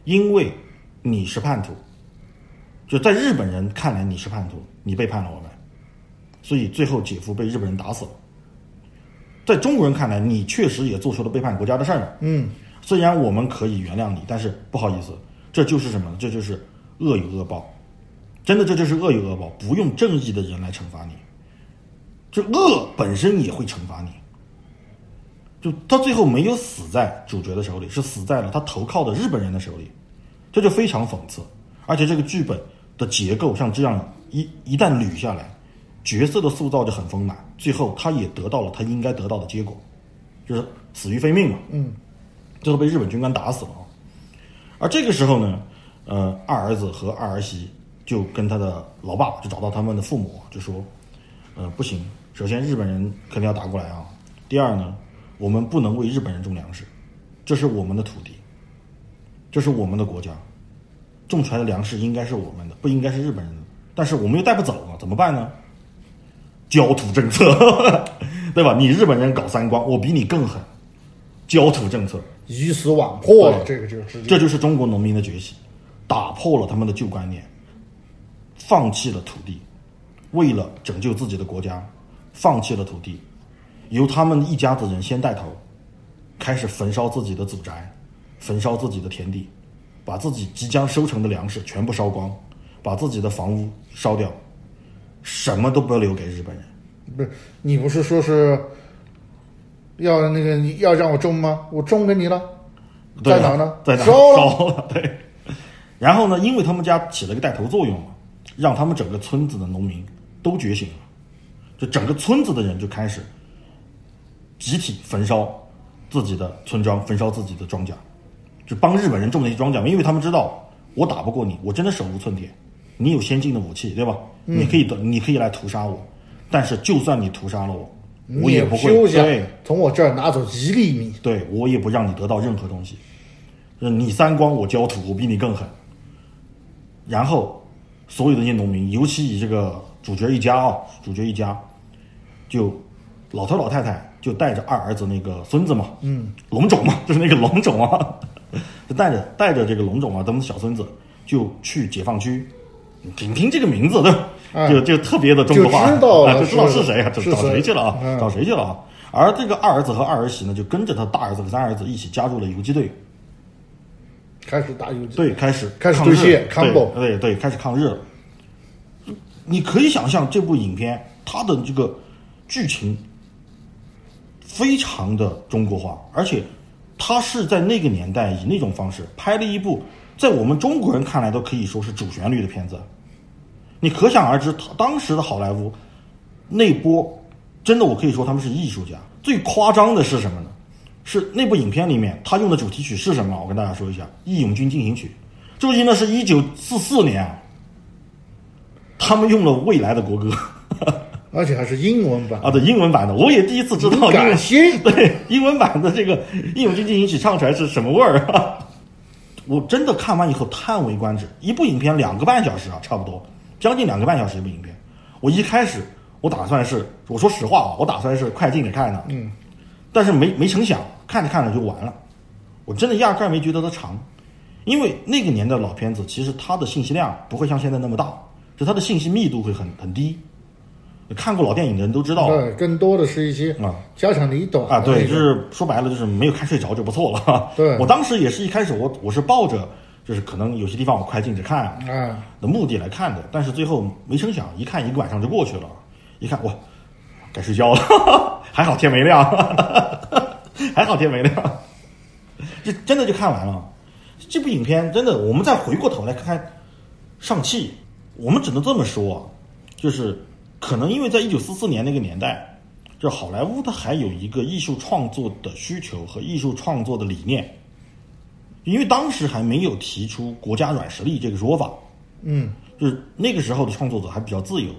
因为你是叛徒，就在日本人看来你是叛徒，你背叛了我们，所以最后姐夫被日本人打死了。在中国人看来，你确实也做出了背叛国家的事儿。
嗯，
虽然我们可以原谅你，但是不好意思。这就是什么呢？这就是恶有恶报，真的，这就是恶有恶报。不用正义的人来惩罚你，这恶本身也会惩罚你。就他最后没有死在主角的手里，是死在了他投靠的日本人的手里，这就非常讽刺。而且这个剧本的结构像这样一一旦捋下来，角色的塑造就很丰满，最后他也得到了他应该得到的结果，就是死于非命嘛。
嗯，
最后被日本军官打死了。而这个时候呢，呃，二儿子和二儿媳就跟他的老爸就找到他们的父母，就说，呃，不行，首先日本人肯定要打过来啊，第二呢，我们不能为日本人种粮食，这是我们的土地，这是我们的国家，种出来的粮食应该是我们的，不应该是日本人的，但是我们又带不走啊，怎么办呢？焦土政策，<laughs> 对吧？你日本人搞三光，我比你更狠，焦土政策。
鱼死网破了，这个就直接
这就是中国农民的崛起，打破了他们的旧观念，放弃了土地，为了拯救自己的国家，放弃了土地，由他们一家子人先带头，开始焚烧自己的祖宅，焚烧自己的田地，把自己即将收成的粮食全部烧光，把自己的房屋烧掉，什么都不要留给日本人。
不是你不是说是要那个你要让我种吗？我种给你了，在哪呢
在哪？
烧了
烧了，<laughs> 对。然后呢，因为他们家起了个带头作用嘛，让他们整个村子的农民都觉醒了，就整个村子的人就开始集体焚烧自己的村庄，焚烧自己的庄稼，就帮日本人种那些庄稼，因为他们知道我打不过你，我真的手无寸铁，你有先进的武器，对吧？
嗯
你可以的，你可以来屠杀我，但是就算你屠杀了我，我也不会对。
从我这儿拿走一粒米。
对我也不让你得到任何东西。就是你三光，我焦土，我比你更狠。然后，所有的那些农民，尤其以这个主角一家啊，主角一家，就老头老太太就带着二儿子那个孙子嘛，嗯，龙种嘛，<laughs> 就是那个龙种啊，<laughs> 就带着带着这个龙种啊，咱们小孙子就去解放区。你听听这个名字，对吧？
哎
就就特别的中国化，
就知道了
哎就知道
是
是谁啊，找找
谁
谁去了啊？
嗯
找谁去了啊？而这个二儿子和二儿媳呢，就跟着他大儿子和三儿子一起加入了游击队，
开始打游击，
对，开始
对
对对，开始抗日了。你可以想象这部影片它的这个剧情非常的中国化，而且它是在那个年代以那种方式拍了一部在我们中国人看来都可以说是主旋律的片子。你可想而知，当时的好莱坞那波真的，我可以说他们是艺术家。最夸张的是什么呢？是那部影片里面他用的主题曲是什么？我跟大家说一下，《义勇军进行曲》。这部剧呢是一九四四年啊，他们用了未来的国歌
而且还是英文版
啊，对，英文版的，我也第一次知道
你
英文
敢信 <laughs>
对英文版的这个《义勇军进行曲》唱出来是什么味儿啊？我真的看完以后叹为观止。一部影片两个半小时啊，差不多将近两个半小时一部影片。我一开始我打算是，我说实话啊，我打算是快进着看的，嗯，但是没没成想，看着看着就完了。我真的压根儿没觉得它长，因为那个年代老片子其实它的信息量不会像现在那么大，就它的信息密度会很很低。看过老电影的人都知道，
对，更多的是一些
啊。
家长里短
啊，对，就是说白了，就是没有看睡着就不错了。<laughs>
对。
我当时也是一开始我我是抱着就是可能有些地方我快进着看
啊，
的目的来看的，但是最后没成想，一看一个晚上就过去了，一看哇，该睡觉了，<laughs> 还好天没亮，<laughs> 还好天没亮，就真的就看完了。这部影片真的，我们再回过头来看看上汽，我们只能这么说啊，就是可能因为在一九四四年那个年代，就好莱坞它还有一个艺术创作的需求和艺术创作的理念，因为当时还没有提出国家软实力这个说法，
嗯，
就是那个时候的创作者还比较自由，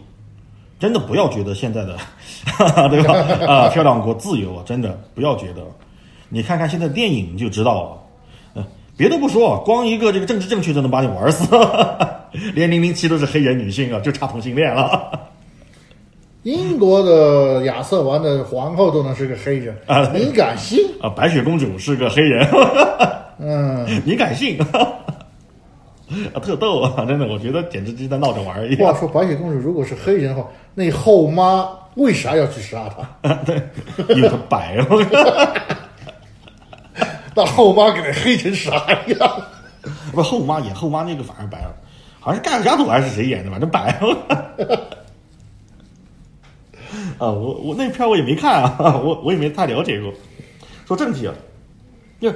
真的不要觉得现在的 <laughs> 对吧？啊，漂亮国自由啊，真的不要觉得，你看看现在电影就知道了。呃，别的不说，光一个这个政治正确就能把你玩死，<laughs> 连零零七都是黑人女性啊，就差同性恋了。
英国的亚瑟王的皇后都能是个黑人
啊
你敢信？
啊，白雪公主是个黑人，
嗯，<laughs>
你敢信？<laughs> 啊，特逗啊！真的，我觉得简直就在闹着玩儿一样。
话说白雪公主如果是黑人的话，那后妈为啥要去杀她？
因为她白了，<laughs>
那后妈给她黑成啥样？
不后妈演后妈那个反而白了，好像是盖尔加朵还是谁演的，反正白了。<laughs> 啊，我我那片我也没看啊，我我也没太了解过。说正题啊，就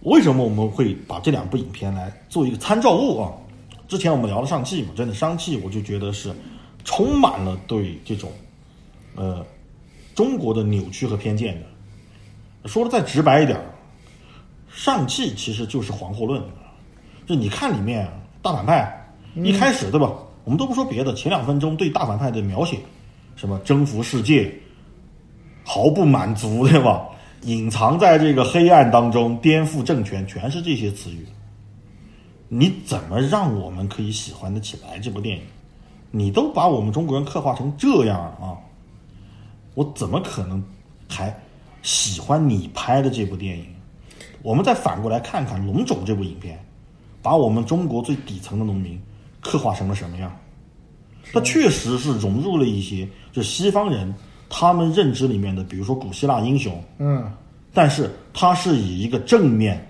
为什么我们会把这两部影片来做一个参照物啊？之前我们聊了上汽嘛，真的上汽我就觉得是充满了对这种呃中国的扭曲和偏见的。说的再直白一点，上汽其实就是黄祸论。就你看里面大反派一开始对吧，我们都不说别的，前两分钟对大反派的描写，什么征服世界，毫不满足，对吧？隐藏在这个黑暗当中，颠覆政权，全是这些词语。你怎么让我们可以喜欢得起来这部电影？你都把我们中国人刻画成这样啊！我怎么可能还喜欢你拍的这部电影？我们再反过来看看《龙种》这部影片，把我们中国最底层的农民刻画成了什么样？它确实是融入了一些就西方人他们认知里面的，比如说古希腊英雄，
嗯，
但是它是以一个正面、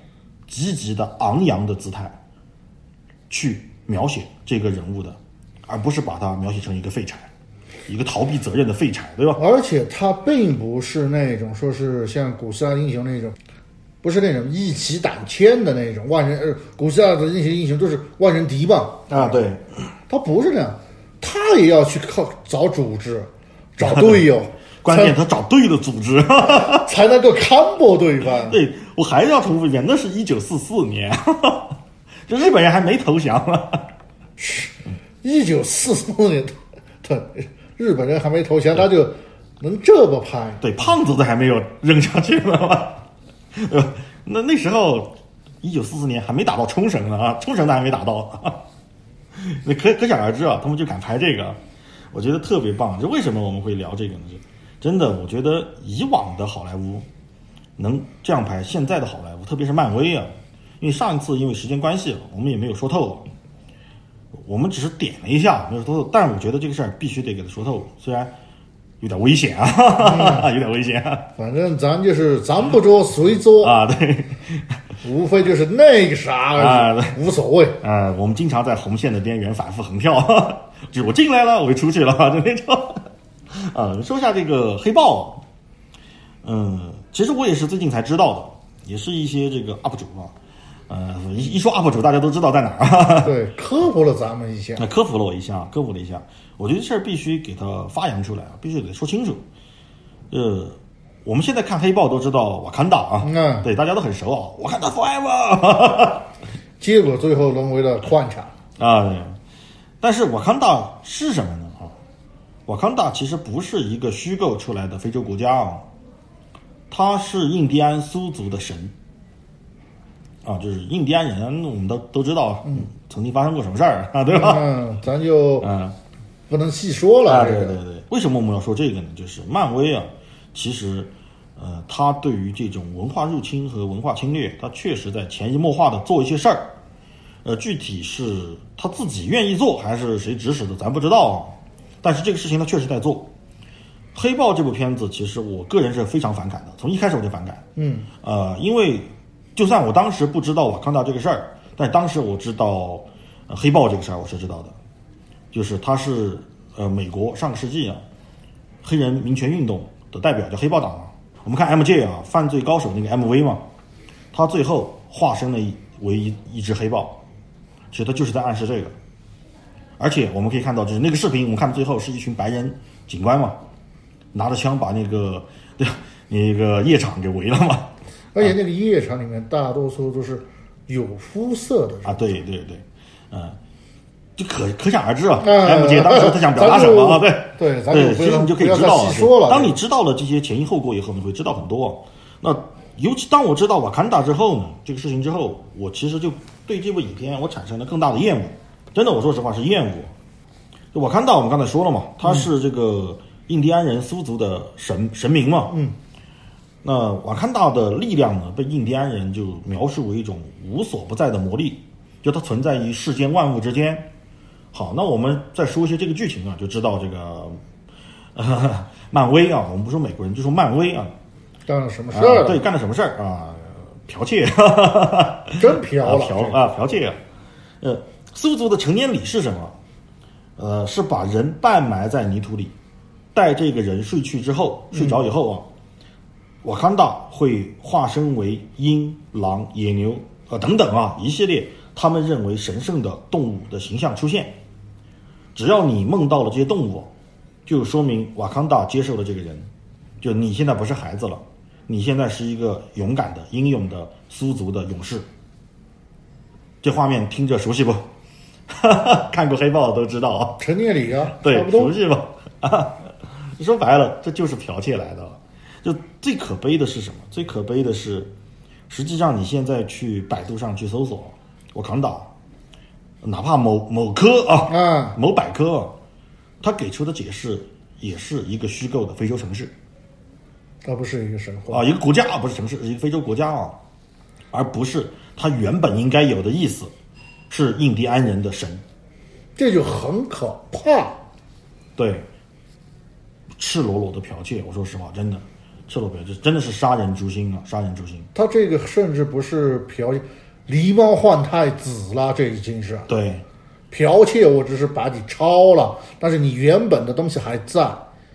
积极的、昂扬的姿态去描写这个人物的，而不是把它描写成一个废柴，一个逃避责任的废柴，对吧？
而且他并不是那种说是像古希腊英雄那种，不是那种一骑胆谦的那种万人呃，古希腊的那些英雄都是万人敌吧，
啊，对，
他不是那样，他也要去靠找组织，<laughs> 找队友，
关键他找对了组织。
才 <laughs> 才能够 combo 对方。
对我还是要重复一遍，那是一九四四年，<laughs> 就日本人还没投降啊。
一九四四年，对日本人还没投降，他就能这么拍。
对，胖子都还没有扔下去呢那那时候一九四四年还没打到冲绳呢啊，冲绳都还没打到。<laughs> 那可可想而知啊，他们就敢拍这个，我觉得特别棒。就为什么我们会聊这个呢？就真的，我觉得以往的好莱坞能这样拍，现在的好莱坞，特别是漫威啊，因为上一次因为时间关系，我们也没有说透，我们只是点了一下，没有说透。但是我觉得这个事儿必须得给他说透，虽然有点危险啊，<laughs> 有点危险啊。
反正咱就是咱不做谁做，
啊，对，
无非就是那个啥
啊
无所谓。
啊，我们经常在红线的边缘反复横跳，<laughs> 就是我进来了，我就出去了，就那种。<laughs> 啊，说一下这个黑豹，嗯，其实我也是最近才知道的，也是一些这个 UP 主啊，呃，一一说 UP 主，大家都知道在哪儿啊。<laughs>
对，科普了咱们一下。
那科普了我一下，科普了一下，我觉得这事儿必须给它发扬出来啊，必须得说清楚。呃，我们现在看黑豹都知道瓦坎达啊，
嗯
对，大家都很熟啊，瓦坎达 forever <laughs>
结果最后沦为了矿场。
啊，对但是瓦坎达是什么呢？啊，瓦坎达其实不是一个虚构出来的非洲国家啊，它是印第安苏族的神。啊，就是印第安人，我们都都知道，嗯，曾经发生过什么事儿啊，对吧？
嗯，咱就
嗯，
不能细说了。
啊，
这个
对对对，为什么我们要说这个呢？就是漫威啊，其实，呃，他对于这种文化入侵和文化侵略，他确实在潜移默化的做一些事儿。呃，具体是他自己愿意做，还是谁指使的，咱不知道啊。但是这个事情他确实在做。黑豹这部片子，其实我个人是非常反感的，从一开始我就反感。
嗯，
呃，因为就算我当时不知道瓦康达这个事儿，但当时我知道、呃、黑豹这个事儿，我是知道的，就是他是呃美国上个世纪啊黑人民权运动的代表，叫黑豹党嘛。我们看 MJ 啊，犯罪高手那个 MV 嘛，他最后化身了一为一一只黑豹，其实他就是在暗示这个。而且我们可以看到，就是那个视频，我们看到最后是一群白人警官嘛，拿着枪把那个对吧 <laughs> 那个夜场给围了嘛。<laughs>
而且那个夜场里面大多数都是有肤色的人。
啊，对对对，嗯，就可可想而知啊。
嗯
M 姐当时他想表达什么啊？对
对
对，其实你就可以知道了。当你知道了这些前因后果以后，你会知道很多。那尤其当我知道瓦坎达之后呢，这个事情之后，我其实就对这部影片我产生了更大的厌恶。真的，我说实话是厌恶。就瓦坎达，我们刚才说了嘛，他是这个印第安人苏族的神神明嘛。
嗯。
那瓦坎达的力量呢，被印第安人就描述为一种无所不在的魔力，就它存在于世间万物之间。好，那我们再说一些这个剧情啊，就知道这个，呃、漫威啊，我们不说美国人，就说漫威啊，
干了什么事
啊
儿了？
对，干了什么事儿啊？剽窃，<laughs>
真嫖了。
啊剽啊剽窃啊！呃，苏族的成年礼是什么？呃，是把人半埋在泥土里，待这个人睡去之后，睡着以后啊，瓦坎达会化身为鹰、狼、野牛呃等等啊一系列他们认为神圣的动物的形象出现。只要你梦到了这些动物，就说明瓦康达接受了这个人，就你现在不是孩子了，你现在是一个勇敢的、英勇的苏族的勇士。这画面听着熟悉不？<laughs> 看过黑豹的都知道啊。
陈年礼啊，
对熟。悉吧？啊，说白了，这就是剽窃来的。就最可悲的是什么？最可悲的是，实际上你现在去百度上去搜索“瓦坎达”，哪怕某某科啊、
啊，
某百科啊，他给出的解释也是一个虚构的非洲城市
它不是一个神话。
啊，一个国家啊不是城市，是一个非洲国家啊，而不是它原本应该有的意思，是印第安人的神。
这就很可怕。
对，赤裸裸的剽窃，我说实话，真的，赤裸剽窃，真的是杀人诛心啊，杀人诛心。
他这个甚至不是剽窃，狸猫换太子了，这已经是
对，
剽窃。我只是把你抄了，但是你原本的东西还在。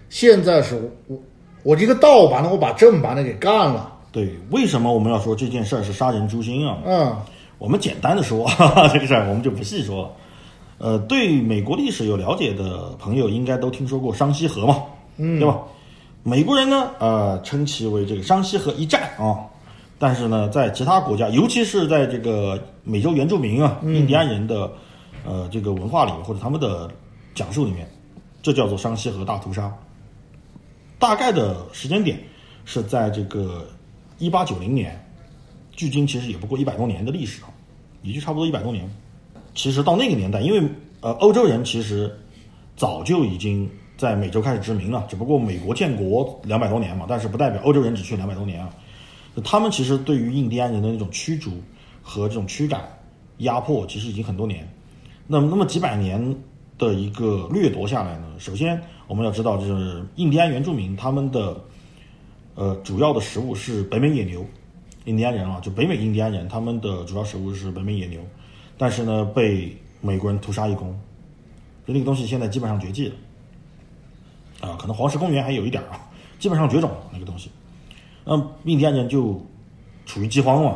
现在是我我我一个盗版的，我把正版的给干了。
对，为什么我们要说这件事儿是杀人诛心啊？
嗯，
我们简单的说哈哈 <laughs> 这个事儿，我们就不细说了。呃，对美国历史有了解的朋友，应该都听说过商西河嘛，嗯，对吧？美国人呢，呃，称其为这个商西河一战啊。但是呢，在其他国家，尤其是在这个美洲原住民啊、印第安人的呃这个文化里或者他们的讲述里面，这叫做商西河大屠杀。大概的时间点是在这个一八九零年，距今其实也不过一百多年的历史啊，也就差不多一百多年。其实到那个年代，因为呃欧洲人其实早就已经在美洲开始殖民了，只不过美国建国两百多年嘛，但是不代表欧洲人只去两百多年啊。他们其实对于印第安人的那种驱逐和这种驱赶、压迫，其实已经很多年。那么，那么几百年的一个掠夺下来呢，首先我们要知道，就是印第安原住民他们的呃主要的食物是北美野牛，印第安人啊，就北美印第安人，他们的主要食物是北美野牛，但是呢，被美国人屠杀一空，就那个东西现在基本上绝迹了，啊，可能黄石公园还有一点啊，基本上绝种了那个东西。那印第安人就处于饥荒嘛，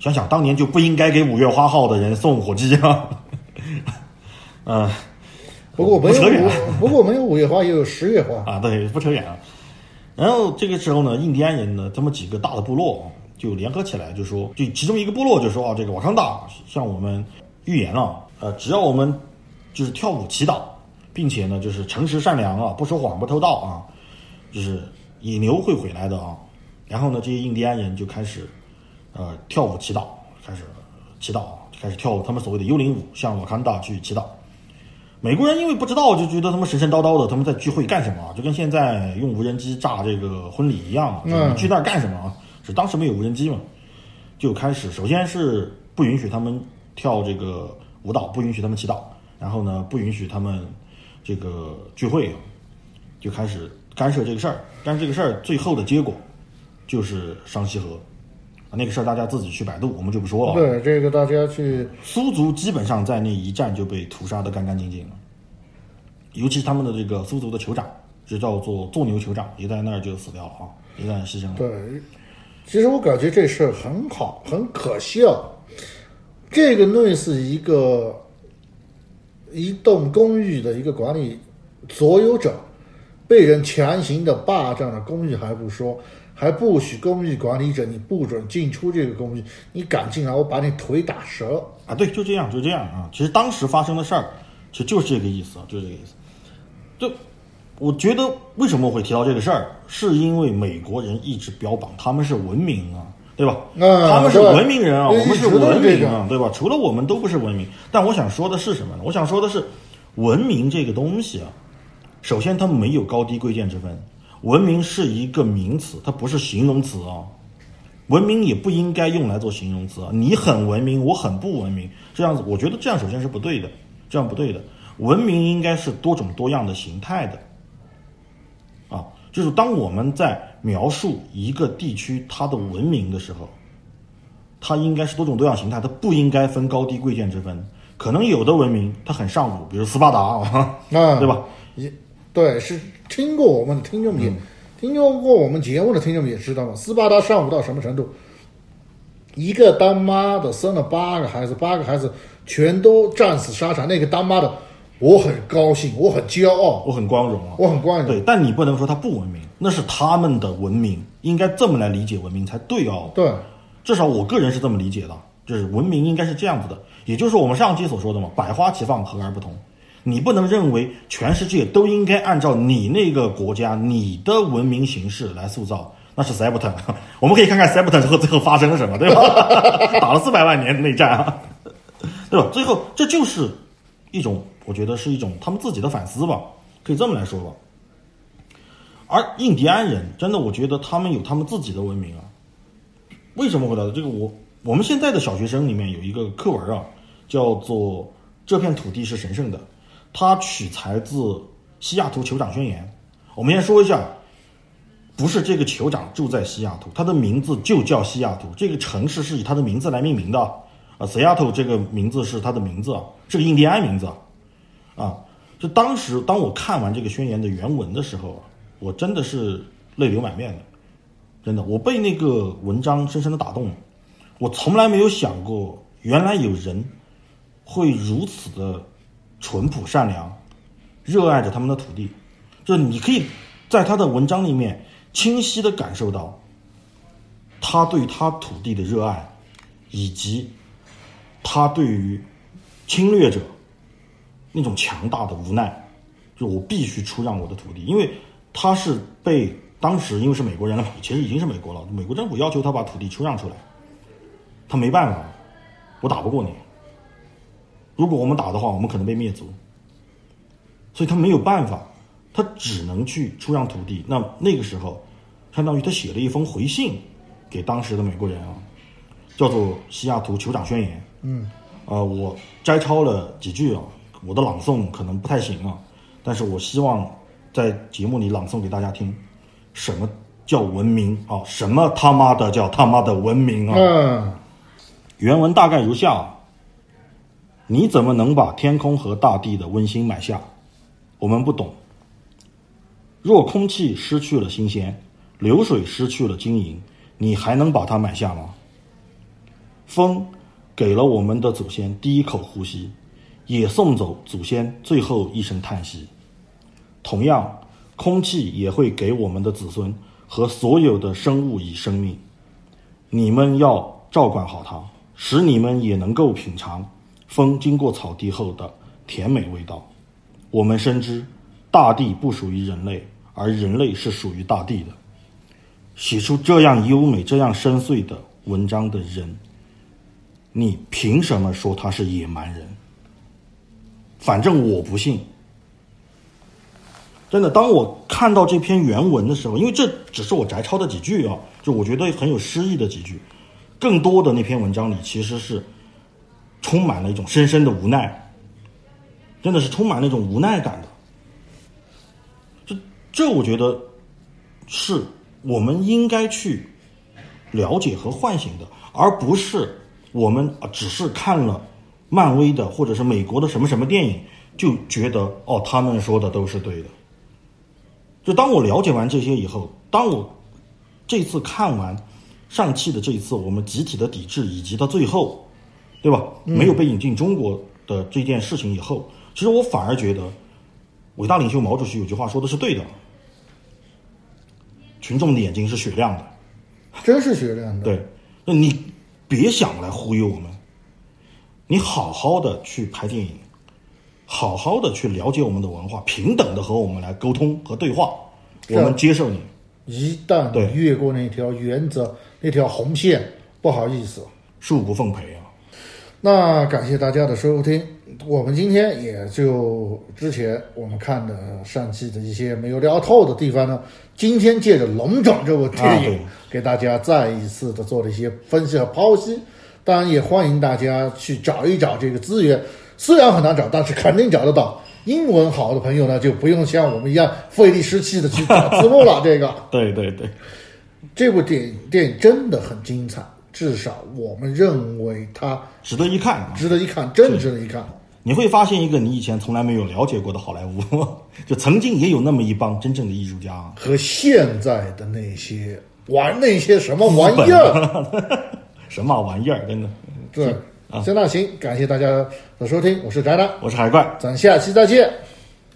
想想当年就不应该给五月花号的人送火鸡啊，嗯、<laughs>
不过没有
不扯远
五，<laughs> 不过没有五月花，也有十月花。
啊，对，不扯远了。然后这个时候呢，印第安人呢，这么几个大的部落就联合起来，就说，就其中一个部落就说啊，这个瓦康达向我们预言了，呃，只要我们就是跳舞祈祷，并且呢，就是诚实善良啊，不说谎不偷盗啊，就是野牛会回来的啊。然后呢，这些印第安人就开始呃跳舞祈祷，开始祈祷，开始跳他们所谓的幽灵舞，向瓦坎达去祈祷。美国人因为不知道，就觉得他们神神叨叨的，他们在聚会干什么？就跟现在用无人机炸这个婚礼一样，就是你去那儿干什么啊？是当时没有无人机嘛，就开始首先是不允许他们跳这个舞蹈，不允许他们祈祷，然后呢，不允许他们这个聚会，就开始干涉这个事儿。干涉这个事儿，最后的结果就是商西河。啊那个事儿大家自己去百度，我们就不说了。
对，这个大家去
苏族基本上在那一战就被屠杀的干干净净了，尤其他们的这个苏族的酋长，就叫做做牛酋长，也在那儿就死掉了啊，也在牺牲了。
对，其实我感觉这事儿很好，很可笑。这个类似一个一栋公寓的一个管理所有者被人强行的霸占了公寓还不说，还不许公寓管理者你不准进出这个公寓，你敢进来我把你腿打折。
啊，对，就这样，就这样啊。其实当时发生的事儿，其实就是这个意思，啊，就是这个意思。就我觉得为什么我会提到这个事儿，是因为美国人一直标榜他们是文明啊，对吧？
啊
他们是文明人啊，我们是文
这个
明啊，对吧？除了我们都不是文明。但我想说的是什么呢？我想说的是，文明这个东西啊，首先它没有高低贵贱之分，文明是一个名词，它不是形容词啊。文明也不应该用来做形容词啊！你很文明，我很不文明，这样子，我觉得这样首先是不对的，这样不对的。文明应该是多种多样的形态的，啊，就是当我们在描述一个地区它的文明的时候，它应该是多种多样形态，它不应该分高低贵贱之分。可能有的文明它很上古，比如斯巴达啊，
啊，<laughs>
对吧？
也对，是听过我们的听众们也、听众过我们节目的听众们也知道嘛，斯巴达上午到什么程度？一个当妈的生了八个孩子，八个孩子全都战死沙场。那个当妈的，我很高兴，我很骄傲，
我很光荣啊。
我很光荣。
对，但你不能说他不文明，那是他们的文明，应该这么来理解文明才对哦。
对
至少我个人是这么理解的，就是文明应该是这样子的。也就是我们上期所说的嘛，百花齐放，和而不同。你不能认为全世界都应该按照你那个国家、你的文明形式来塑造，那是 Septon。<laughs> 我们可以看看 Septon 之后最后发生了什么，对吧？<laughs> 打了四百万年的内战啊，<laughs> 对吧？最后这就是一种，我觉得是一种他们自己的反思吧，可以这么来说吧。而印第安人真的，我觉得他们有他们自己的文明啊。为什么会的？这个我我们现在的小学生里面有一个课文啊，叫做《这片土地是神圣的》，它取材自西雅图酋长宣言。我们先说一下，不是这个酋长住在西雅图，他的名字就叫西雅图，这个城市是以他的名字来命名的啊。Seattle 这个名字是他的名字，是个印第安名字啊。就当时当我看完这个宣言的原文的时候。我真的是泪流满面的，真的，我被那个文章深深的打动了。我从来没有想过，原来有人会如此的淳朴善良，热爱着他们的土地。就是你可以在他的文章里面清晰的感受到他对他土地的热爱，以及他对于侵略者那种强大的无奈。就我必须出让我的土地，因为。他是被当时因为是美国人了嘛，其实已经是美国了。美国政府要求他把土地出让出来，他没办法，我打不过你。如果我们打的话，我们可能被灭族，所以他没有办法，他只能去出让土地。那那个时候，相当于他写了一封回信给当时的美国人啊，叫做《西雅图酋长宣言》。
嗯，
呃，我摘抄了几句啊，我的朗诵可能不太行啊，但是我希望。在节目里朗诵给大家听，什么叫文明啊？什么他妈的叫他妈的文明啊？
嗯，
原文大概如下：你怎么能把天空和大地的温馨买下？我们不懂。若空气失去了新鲜，流水失去了晶莹，你还能把它买下吗？风给了我们的祖先第一口呼吸，也送走祖先最后一声叹息。同样，空气也会给我们的子孙和所有的生物以生命。你们要照管好它，使你们也能够品尝风经过草地后的甜美味道。我们深知，大地不属于人类，而人类是属于大地的。写出这样优美、这样深邃的文章的人，你凭什么说他是野蛮人？反正我不信。真的，当我看到这篇原文的时候，因为这只是我摘抄的几句啊，就我觉得很有诗意的几句，更多的那篇文章里其实是充满了一种深深的无奈，真的是充满那种无奈感的。这这，我觉得是我们应该去了解和唤醒的，而不是我们只是看了漫威的或者是美国的什么什么电影就觉得哦，他们说的都是对的。就当我了解完这些以后，当我这次看完上汽的这一次我们集体的抵制，以及到最后，对吧？没有被引进中国的这件事情以后，其实我反而觉得，伟大领袖毛主席有句话说的是对的：群众的眼睛是雪亮的，
真是雪亮的。
对，那你别想来忽悠我们，你好好的去拍电影。好好的去了解我们的文化，平等的和我们来沟通和对话，我们接受你。
一旦越过那条原则、那条红线，不好意思，
恕不奉陪啊！
那感谢大家的收听，我们今天也就之前我们看的上期的一些没有聊透的地方呢，今天借着《龙种》这部电影，给大家再一次的做了一些分析和剖析。当然，也欢迎大家去找一找这个资源。虽然很难找，但是肯定找得到。英文好的朋友呢，就不用像我们一样费力失气的去找字幕了。这个，<laughs>
对对对，
这部电影电影真的很精彩，至少我们认为它
值得一看，
值得一看，真值得一看。
你会发现一个你以前从来没有了解过的好莱坞，<laughs> 就曾经也有那么一帮真正的艺术家，
和现在的那些玩那些什么玩意儿，<laughs>
什么玩意儿，真的，
对。行那行，感谢大家的收听，我是宅男，
我是海怪，
咱下期再见。